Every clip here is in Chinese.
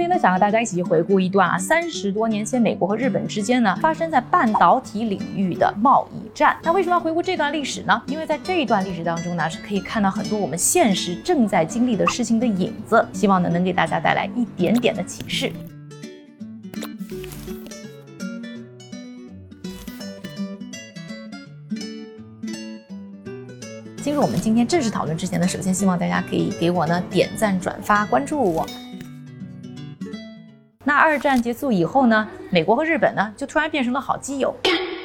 今天呢，想和大家一起回顾一段啊，三十多年前美国和日本之间呢发生在半导体领域的贸易战。那为什么要回顾这段历史呢？因为在这一段历史当中呢，是可以看到很多我们现实正在经历的事情的影子，希望呢能给大家带来一点点的启示。进入我们今天正式讨论之前呢，首先希望大家可以给我呢点赞、转发、关注我。那二战结束以后呢，美国和日本呢就突然变成了好基友。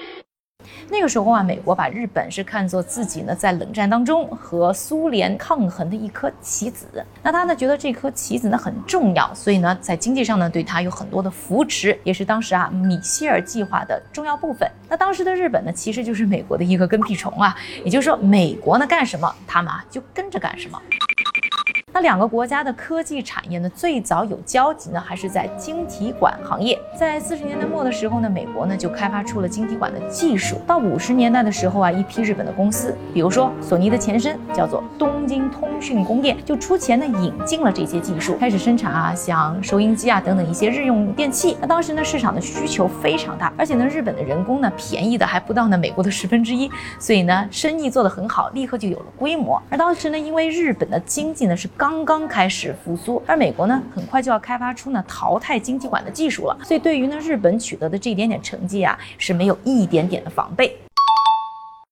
那个时候啊，美国把日本是看作自己呢在冷战当中和苏联抗衡的一颗棋子。那他呢觉得这颗棋子呢很重要，所以呢在经济上呢对他有很多的扶持，也是当时啊米歇尔计划的重要部分。那当时的日本呢其实就是美国的一个跟屁虫啊，也就是说美国呢干什么，他们啊就跟着干什么。那两个国家的科技产业呢，最早有交集呢，还是在晶体管行业。在四十年代末的时候呢，美国呢就开发出了晶体管的技术。到五十年代的时候啊，一批日本的公司，比如说索尼的前身叫做东京通讯工业，就出钱呢引进了这些技术，开始生产啊，像收音机啊等等一些日用电器。那当时呢，市场的需求非常大，而且呢，日本的人工呢便宜的还不到呢美国的十分之一，所以呢，生意做得很好，立刻就有了规模。而当时呢，因为日本的经济呢是高刚刚开始复苏，而美国呢，很快就要开发出呢淘汰晶体管的技术了，所以对于呢日本取得的这一点点成绩啊，是没有一点点的防备。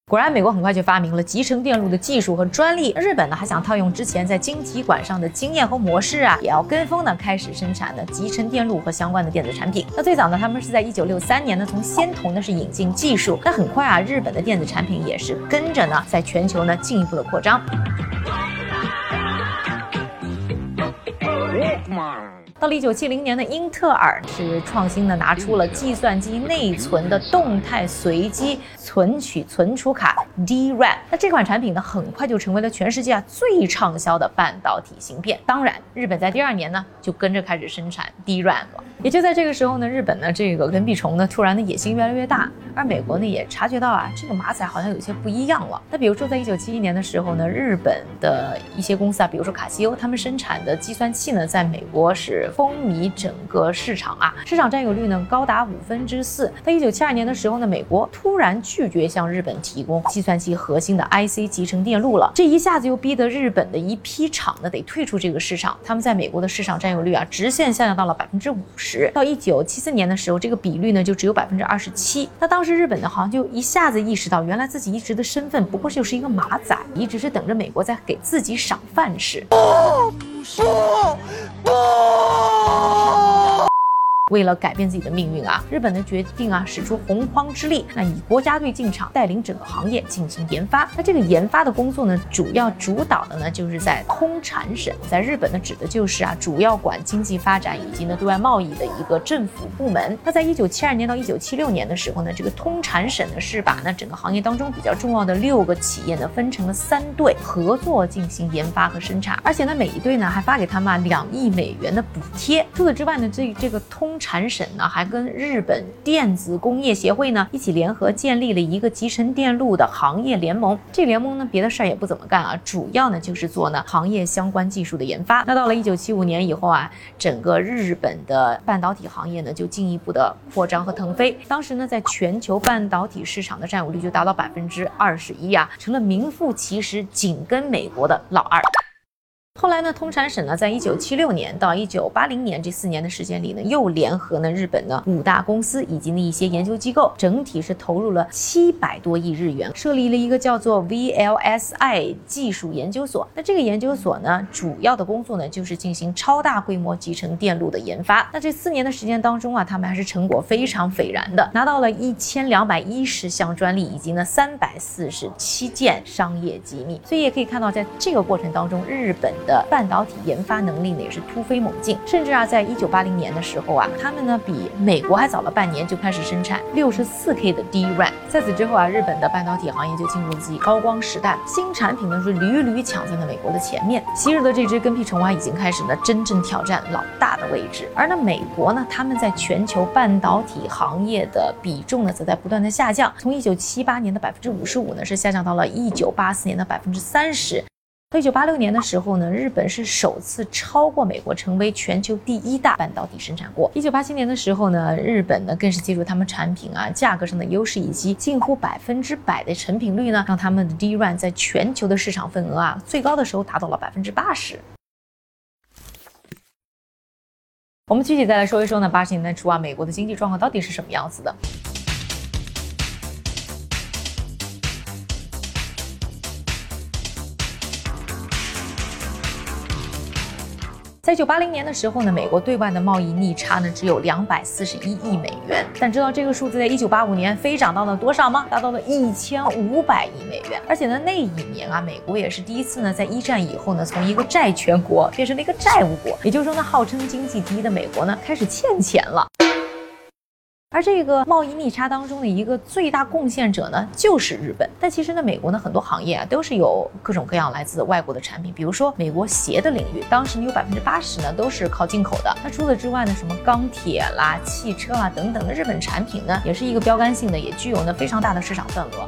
果然，美国很快就发明了集成电路的技术和专利，日本呢还想套用之前在晶体管上的经验和模式啊，也要跟风呢开始生产的集成电路和相关的电子产品。那最早呢，他们是在一九六三年呢从仙童呢是引进技术，那很快啊，日本的电子产品也是跟着呢在全球呢进一步的扩张。Walkman. 到了一九七零年的英特尔是创新的拿出了计算机内存的动态随机存取存储卡 DRAM。那这款产品呢，很快就成为了全世界啊最畅销的半导体芯片。当然，日本在第二年呢就跟着开始生产 DRAM 了。也就在这个时候呢，日本呢这个跟屁虫呢突然的野心越来越大，而美国呢也察觉到啊这个马仔好像有些不一样了。那比如说在一九七一年的时候呢，日本的一些公司啊，比如说卡西欧，他们生产的计算器呢，在美国是风靡整个市场啊，市场占有率呢高达五分之四。在一九七二年的时候呢，美国突然拒绝向日本提供计算机核心的 IC 集成电路了，这一下子又逼得日本的一批厂呢得退出这个市场，他们在美国的市场占有率啊直线下降到了百分之五十。到一九七四年的时候，这个比率呢就只有百分之二十七。那当时日本呢好像就一下子意识到，原来自己一直的身份不过就是一个马仔，一直是等着美国在给自己赏饭吃。不不！为了改变自己的命运啊，日本呢决定啊使出洪荒之力，那以国家队进场，带领整个行业进行研发。那这个研发的工作呢，主要主导的呢就是在通产省，在日本呢指的就是啊主要管经济发展以及呢对外贸易的一个政府部门。那在一九七二年到一九七六年的时候呢，这个通产省呢是把那整个行业当中比较重要的六个企业呢分成了三队合作进行研发和生产，而且呢每一队呢还发给他们两亿美元的补贴。除此之外呢，这这个通产省呢，还跟日本电子工业协会呢一起联合建立了一个集成电路的行业联盟。这联盟呢，别的事儿也不怎么干啊，主要呢就是做呢行业相关技术的研发。那到了一九七五年以后啊，整个日本的半导体行业呢就进一步的扩张和腾飞。当时呢，在全球半导体市场的占有率就达到百分之二十一啊，成了名副其实紧跟美国的老二。后来呢，通产省呢，在一九七六年到一九八零年这四年的时间里呢，又联合呢日本的五大公司以及呢一些研究机构，整体是投入了七百多亿日元，设立了一个叫做 VLSI 技术研究所。那这个研究所呢，主要的工作呢，就是进行超大规模集成电路的研发。那这四年的时间当中啊，他们还是成果非常斐然的，拿到了一千两百一十项专利以及呢三百四十七件商业机密。所以也可以看到，在这个过程当中，日本。的半导体研发能力呢也是突飞猛进，甚至啊，在一九八零年的时候啊，他们呢比美国还早了半年就开始生产六十四 K 的 DRAM。在此之后啊，日本的半导体行业就进入自己高光时代，新产品呢是屡屡抢在了美国的前面。昔日的这只跟屁虫啊，已经开始呢真正挑战老大的位置。而呢，美国呢，他们在全球半导体行业的比重呢，则在不断的下降，从一九七八年的百分之五十五呢，是下降到了一九八四年的百分之三十。一九八六年的时候呢，日本是首次超过美国，成为全球第一大半导体生产国。一九八七年的时候呢，日本呢更是借助他们产品啊价格上的优势，以及近乎百分之百的成品率呢，让他们的 DRAM 在全球的市场份额啊最高的时候达到了百分之八十。我们具体再来说一说呢，八十年代初啊，美国的经济状况到底是什么样子的？在一九八零年的时候呢，美国对外的贸易逆差呢只有两百四十一亿美元，但知道这个数字在一九八五年飞涨到了多少吗？达到了一千五百亿美元。而且呢，那一年啊，美国也是第一次呢，在一战以后呢，从一个债权国变成了一个债务国，也就是说呢，号称经济第一的美国呢，开始欠钱了。而这个贸易逆差当中的一个最大贡献者呢，就是日本。但其实呢，美国呢很多行业啊都是有各种各样来自外国的产品，比如说美国鞋的领域，当时呢有百分之八十呢都是靠进口的。那除此之外呢，什么钢铁啦、汽车啊等等的日本产品呢，也是一个标杆性的，也具有呢非常大的市场份额。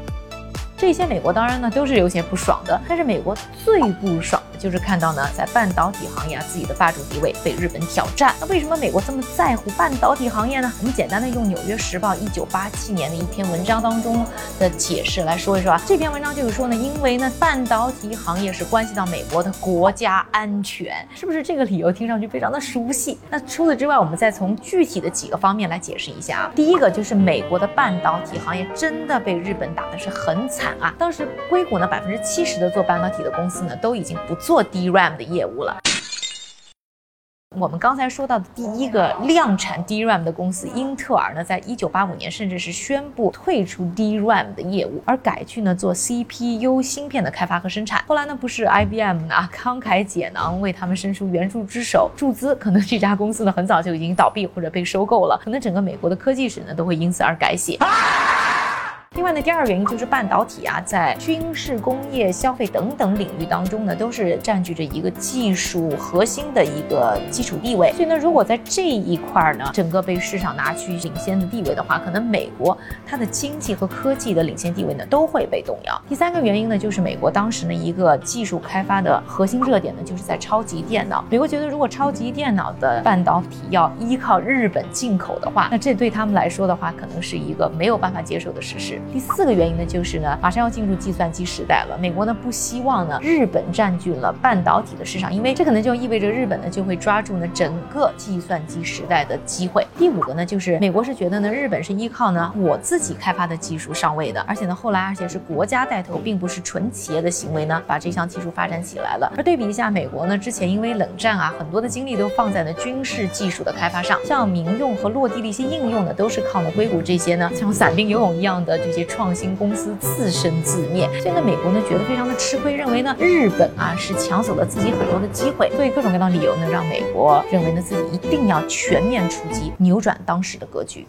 这些美国当然呢都是有些不爽的，但是美国最不爽的。就是看到呢，在半导体行业啊，自己的霸主地位被日本挑战。那为什么美国这么在乎半导体行业呢？我们简单的用《纽约时报》一九八七年的一篇文章当中的解释来说一说啊。这篇文章就是说呢，因为呢，半导体行业是关系到美国的国家安全，是不是这个理由听上去非常的熟悉？那除此之外，我们再从具体的几个方面来解释一下啊。第一个就是美国的半导体行业真的被日本打的是很惨啊。当时硅谷呢，百分之七十的做半导体的公司呢，都已经不做。DRAM 的业务了。我们刚才说到的第一个量产 DRAM 的公司英特尔呢，在一九八五年甚至是宣布退出 DRAM 的业务，而改去呢做 CPU 芯片的开发和生产。后来呢，不是 IBM 呢慷慨解囊为他们伸出援助之手，注资，可能这家公司呢很早就已经倒闭或者被收购了，可能整个美国的科技史呢都会因此而改写。另外呢，第二个原因就是半导体啊，在军事、工业、消费等等领域当中呢，都是占据着一个技术核心的一个基础地位。所以呢，如果在这一块儿呢，整个被市场拿去领先的地位的话，可能美国它的经济和科技的领先地位呢，都会被动摇。第三个原因呢，就是美国当时呢一个技术开发的核心热点呢，就是在超级电脑。美国觉得，如果超级电脑的半导体要依靠日本进口的话，那这对他们来说的话，可能是一个没有办法接受的事实。第四个原因呢，就是呢，马上要进入计算机时代了。美国呢不希望呢日本占据了半导体的市场，因为这可能就意味着日本呢就会抓住呢整个计算机时代的机会。第五个呢，就是美国是觉得呢日本是依靠呢我自己开发的技术上位的，而且呢后来而且是国家带头，并不是纯企业的行为呢把这项技术发展起来了。而对比一下美国呢，之前因为冷战啊，很多的精力都放在了军事技术的开发上，像民用和落地的一些应用呢，都是靠呢硅谷这些呢像伞兵游泳一样的这些。创新公司自生自灭，现在，美国呢觉得非常的吃亏，认为呢日本啊是抢走了自己很多的机会，所以各种各样的理由呢，让美国认为呢自己一定要全面出击，扭转当时的格局。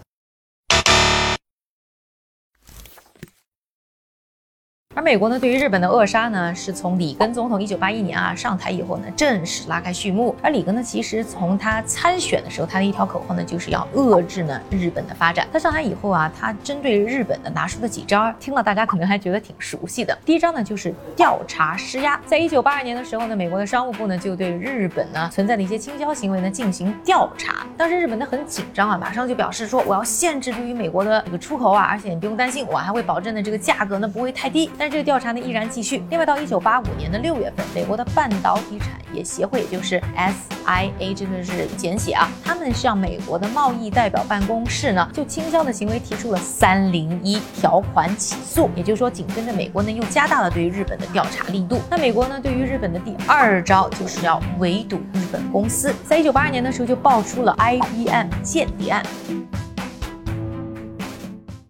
而美国呢，对于日本的扼杀呢，是从里根总统一九八一年啊上台以后呢，正式拉开序幕。而里根呢，其实从他参选的时候，他的一条口号呢，就是要遏制呢日本的发展。他上台以后啊，他针对日本呢拿出的几招，听了大家可能还觉得挺熟悉的。第一招呢，就是调查施压。在一九八二年的时候呢，美国的商务部呢就对日本呢存在的一些倾销行为呢进行调查。当时日本呢很紧张啊，马上就表示说，我要限制对于美国的这个出口啊，而且你不用担心，我还会保证呢这个价格呢不会太低。但这个调查呢依然继续。另外，到一九八五年的六月份，美国的半导体产业协会，也就是 SIA，这个是简写啊，他们向美国的贸易代表办公室呢，就倾销的行为提出了三零一条款起诉。也就是说，紧跟着美国呢又加大了对于日本的调查力度。那美国呢对于日本的第二招就是要围堵日本公司。在一九八二年的时候就爆出了 IBM 间谍案。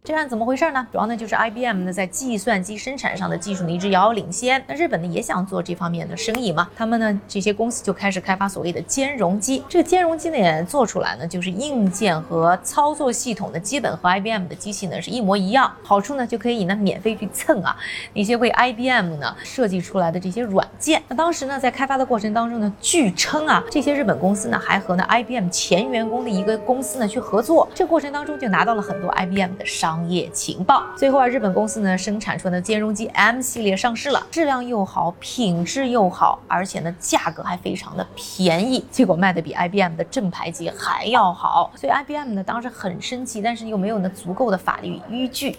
这案怎么回事呢？主要呢就是 IBM 呢在计算机生产上的技术呢一直遥遥领先。那日本呢也想做这方面的生意嘛，他们呢这些公司就开始开发所谓的兼容机。这个兼容机呢也做出来呢，就是硬件和操作系统的基本和 IBM 的机器呢是一模一样。好处呢就可以呢免费去蹭啊那些为 IBM 呢设计出来的这些软件。那当时呢在开发的过程当中呢，据称啊这些日本公司呢还和呢 IBM 前员工的一个公司呢去合作。这过程当中就拿到了很多 IBM 的商。商业情报。最后啊，日本公司呢生产出的兼容机 M 系列上市了，质量又好，品质又好，而且呢价格还非常的便宜，结果卖的比 IBM 的正牌机还要好，所以 IBM 呢当时很生气，但是又没有呢足够的法律依据。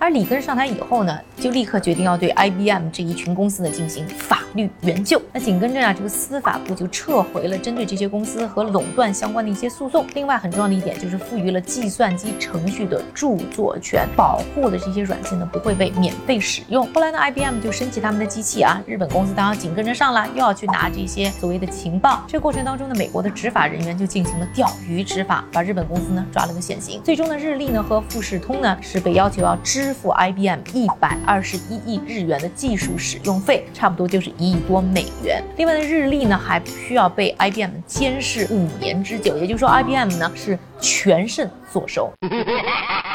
而里根上台以后呢，就立刻决定要对 IBM 这一群公司呢进行法律援救。那紧跟着啊，这个司法部就撤回了针对这些公司和垄断相关的一些诉讼。另外很重要的一点就是赋予了计算机程序的著作权，保护的这些软件呢不会被免费使用。后来呢，IBM 就升级他们的机器啊，日本公司当然紧跟着上了，又要去拿这些所谓的情报。这过程当中呢，美国的执法人员就进行了钓鱼执法，把日本公司呢抓了个现行。最终呢，日立呢和富士通呢是被要求要支。付 IBM 一百二十一亿日元的技术使用费，差不多就是一亿多美元。另外呢，日历呢还需要被 IBM 监视五年之久，也就是说，IBM 呢是全胜坐收。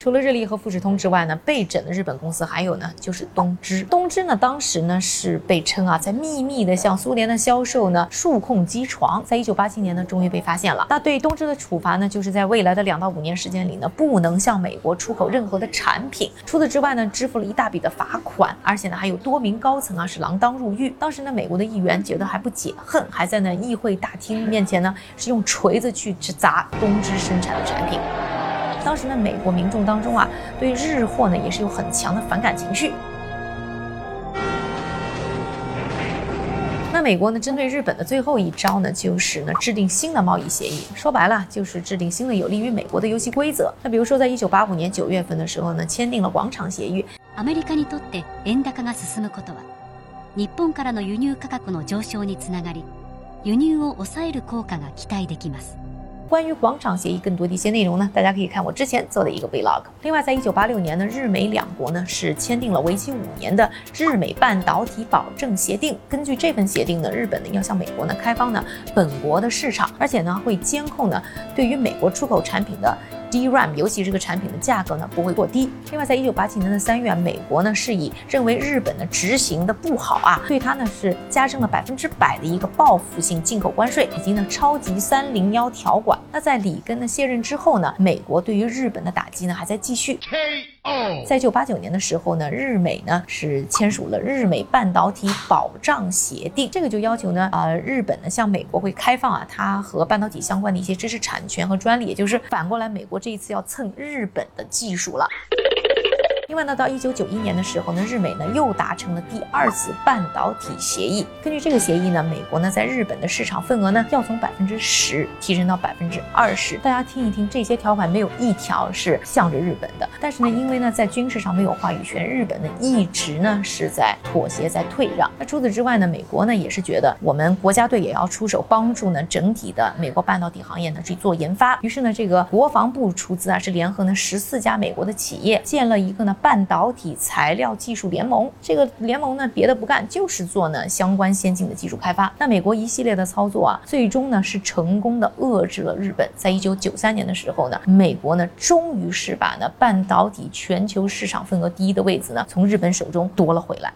除了日立和富士通之外呢，被整的日本公司还有呢，就是东芝。东芝呢，当时呢是被称啊，在秘密的向苏联的销售呢数控机床，在一九八七年呢，终于被发现了。那对东芝的处罚呢，就是在未来的两到五年时间里呢，不能向美国出口任何的产品。除此之外呢，支付了一大笔的罚款，而且呢，还有多名高层啊是锒铛入狱。当时呢，美国的议员觉得还不解恨，还在呢议会大厅面前呢，是用锤子去砸东芝生产的产品。当时呢，美国民众当中啊，对日货呢也是有很强的反感情绪。那美国呢，针对日本的最后一招呢，就是呢制定新的贸易协议。说白了，就是制定新的有利于美国的游戏规则。那比如说，在一九八五年九月份的时候呢，签订了广场协议。アメリカにとって円高が進むことは、日本からの輸入価格の上昇につながり、輸入を抑える効果が期待できます。 关于广场协议更多的一些内容呢，大家可以看我之前做的一个 vlog。另外，在一九八六年呢，日美两国呢是签订了为期五年的日美半导体保证协定。根据这份协定呢，日本呢要向美国呢开放呢本国的市场，而且呢会监控呢对于美国出口产品的。DRAM 尤其这个产品的价格呢不会过低。另外，在一九八七年的三月，美国呢是以认为日本的执行的不好啊，对它呢是加征了百分之百的一个报复性进口关税，以及呢超级三零幺条款。那在里根的卸任之后呢，美国对于日本的打击呢还在继续。在一九八九年的时候呢，日美呢是签署了日美半导体保障协定，这个就要求呢，呃，日本呢向美国会开放啊，它和半导体相关的一些知识产权和专利，也就是反过来，美国这一次要蹭日本的技术了。另外呢，到一九九一年的时候呢，日美呢又达成了第二次半导体协议。根据这个协议呢，美国呢在日本的市场份额呢要从百分之十提升到百分之二十。大家听一听，这些条款没有一条是向着日本的。但是呢，因为呢在军事上没有话语权，日本呢一直呢是在妥协，在退让。那除此之外呢，美国呢也是觉得我们国家队也要出手帮助呢整体的美国半导体行业呢去做研发。于是呢，这个国防部出资啊，是联合呢十四家美国的企业建了一个呢。半导体材料技术联盟，这个联盟呢，别的不干，就是做呢相关先进的技术开发。那美国一系列的操作啊，最终呢是成功的遏制了日本。在一九九三年的时候呢，美国呢终于是把呢半导体全球市场份额第一的位子呢从日本手中夺了回来。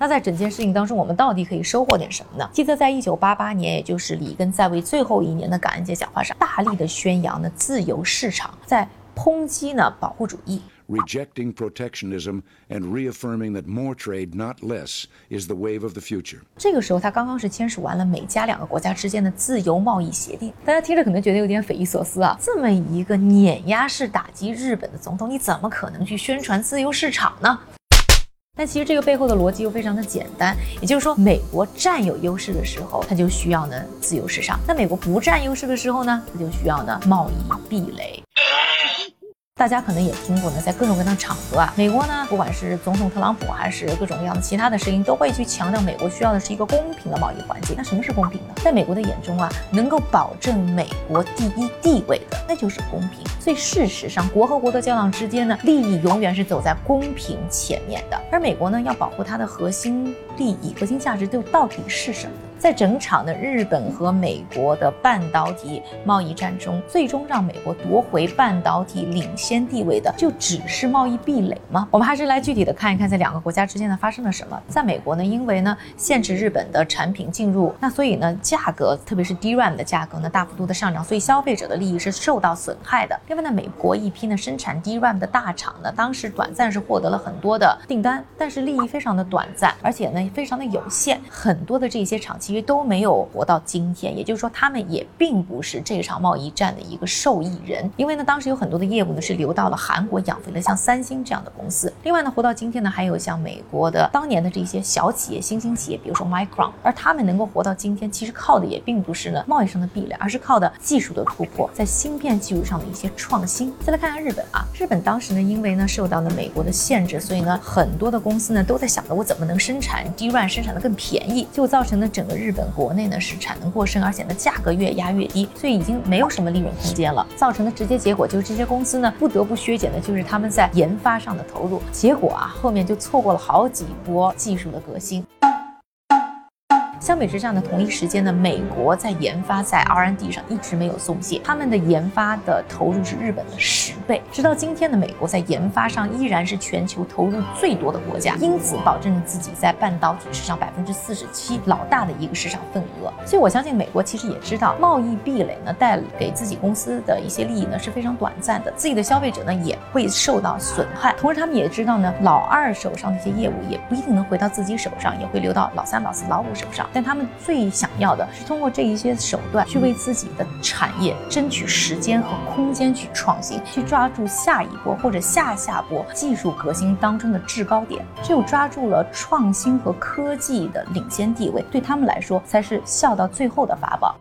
那在整件事情当中，我们到底可以收获点什么呢？记得在一九八八年，也就是里根在位最后一年的感恩节讲话上，大力的宣扬呢自由市场，在。抨击呢保护主义，rejecting protectionism and reaffirming that more trade, not less, is the wave of the future。这个时候，他刚刚是签署完了美加两个国家之间的自由贸易协定。大家听着可能觉得有点匪夷所思啊，这么一个碾压式打击日本的总统，你怎么可能去宣传自由市场呢？但其实这个背后的逻辑又非常的简单，也就是说，美国占有优势的时候，它就需要呢自由市场；那美国不占优势的时候呢，它就需要呢贸易壁垒。大家可能也听过呢，在各种各样的场合啊，美国呢，不管是总统特朗普还是各种各样的其他的声音，都会去强调美国需要的是一个公平的贸易环境。那什么是公平呢？在美国的眼中啊，能够保证美国第一地位的，那就是公平。所以事实上，国和国的交往之间呢，利益永远是走在公平前面的。而美国呢，要保护它的核心利益、核心价值，就到底是什么？在整场的日本和美国的半导体贸易战中，最终让美国夺回半导体领先地位的，就只是贸易壁垒吗？我们还是来具体的看一看，在两个国家之间呢发生了什么。在美国呢，因为呢限制日本的产品进入，那所以呢价格，特别是 DRAM 的价格呢大幅度的上涨，所以消费者的利益是受到损害的。另外呢，美国一批呢生产 DRAM 的大厂呢，当时短暂是获得了很多的订单，但是利益非常的短暂，而且呢非常的有限，很多的这些厂其实都没有活到今天。也就是说，他们也并不是这场贸易战的一个受益人，因为呢当时有很多的业务呢是流到了韩国，养肥了像三星这样的公司。另外呢，活到今天呢，还有像美国的当年的这些小企业、新兴企业，比如说 Micron，而他们能够活到今天，其实靠的也并不是呢贸易上的壁垒，而是靠的技术的突破，在芯片技术上的一些创新。再来看看日本啊，日本当时呢，因为呢受到了美国的限制，所以呢很多的公司呢都在想着我怎么能生产 DRAM 生产的更便宜，就造成了整个日本国内呢是产能过剩，而且呢价格越压越低，所以已经没有什么利润空间了，造成的直接结果就是这些公司呢不得不削减的就是他们在研发上的投入，结果啊后面就错过了好几波技术的革新。相比之下呢，同一时间呢，美国在研发在 R&D 上一直没有松懈，他们的研发的投入是日本的十倍。直到今天呢，美国在研发上依然是全球投入最多的国家，因此保证了自己在半导体市场百分之四十七老大的一个市场份额。所以我相信美国其实也知道贸易壁垒呢带给自己公司的一些利益呢是非常短暂的，自己的消费者呢也会受到损害。同时他们也知道呢，老二手上的一些业务也不一定能回到自己手上，也会流到老三、老四、老五手上。但他们最想要的是通过这一些手段去为自己的产业争取时间和空间去创新，去抓住下一波或者下下波技术革新当中的制高点。只有抓住了创新和科技的领先地位，对他们来说才是笑到最后的法宝。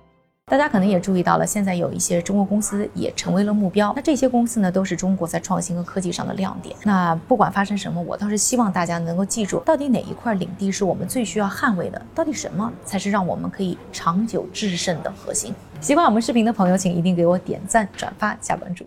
大家可能也注意到了，现在有一些中国公司也成为了目标。那这些公司呢，都是中国在创新和科技上的亮点。那不管发生什么，我倒是希望大家能够记住，到底哪一块领地是我们最需要捍卫的？到底什么才是让我们可以长久制胜的核心？喜欢我们视频的朋友，请一定给我点赞、转发、加关注。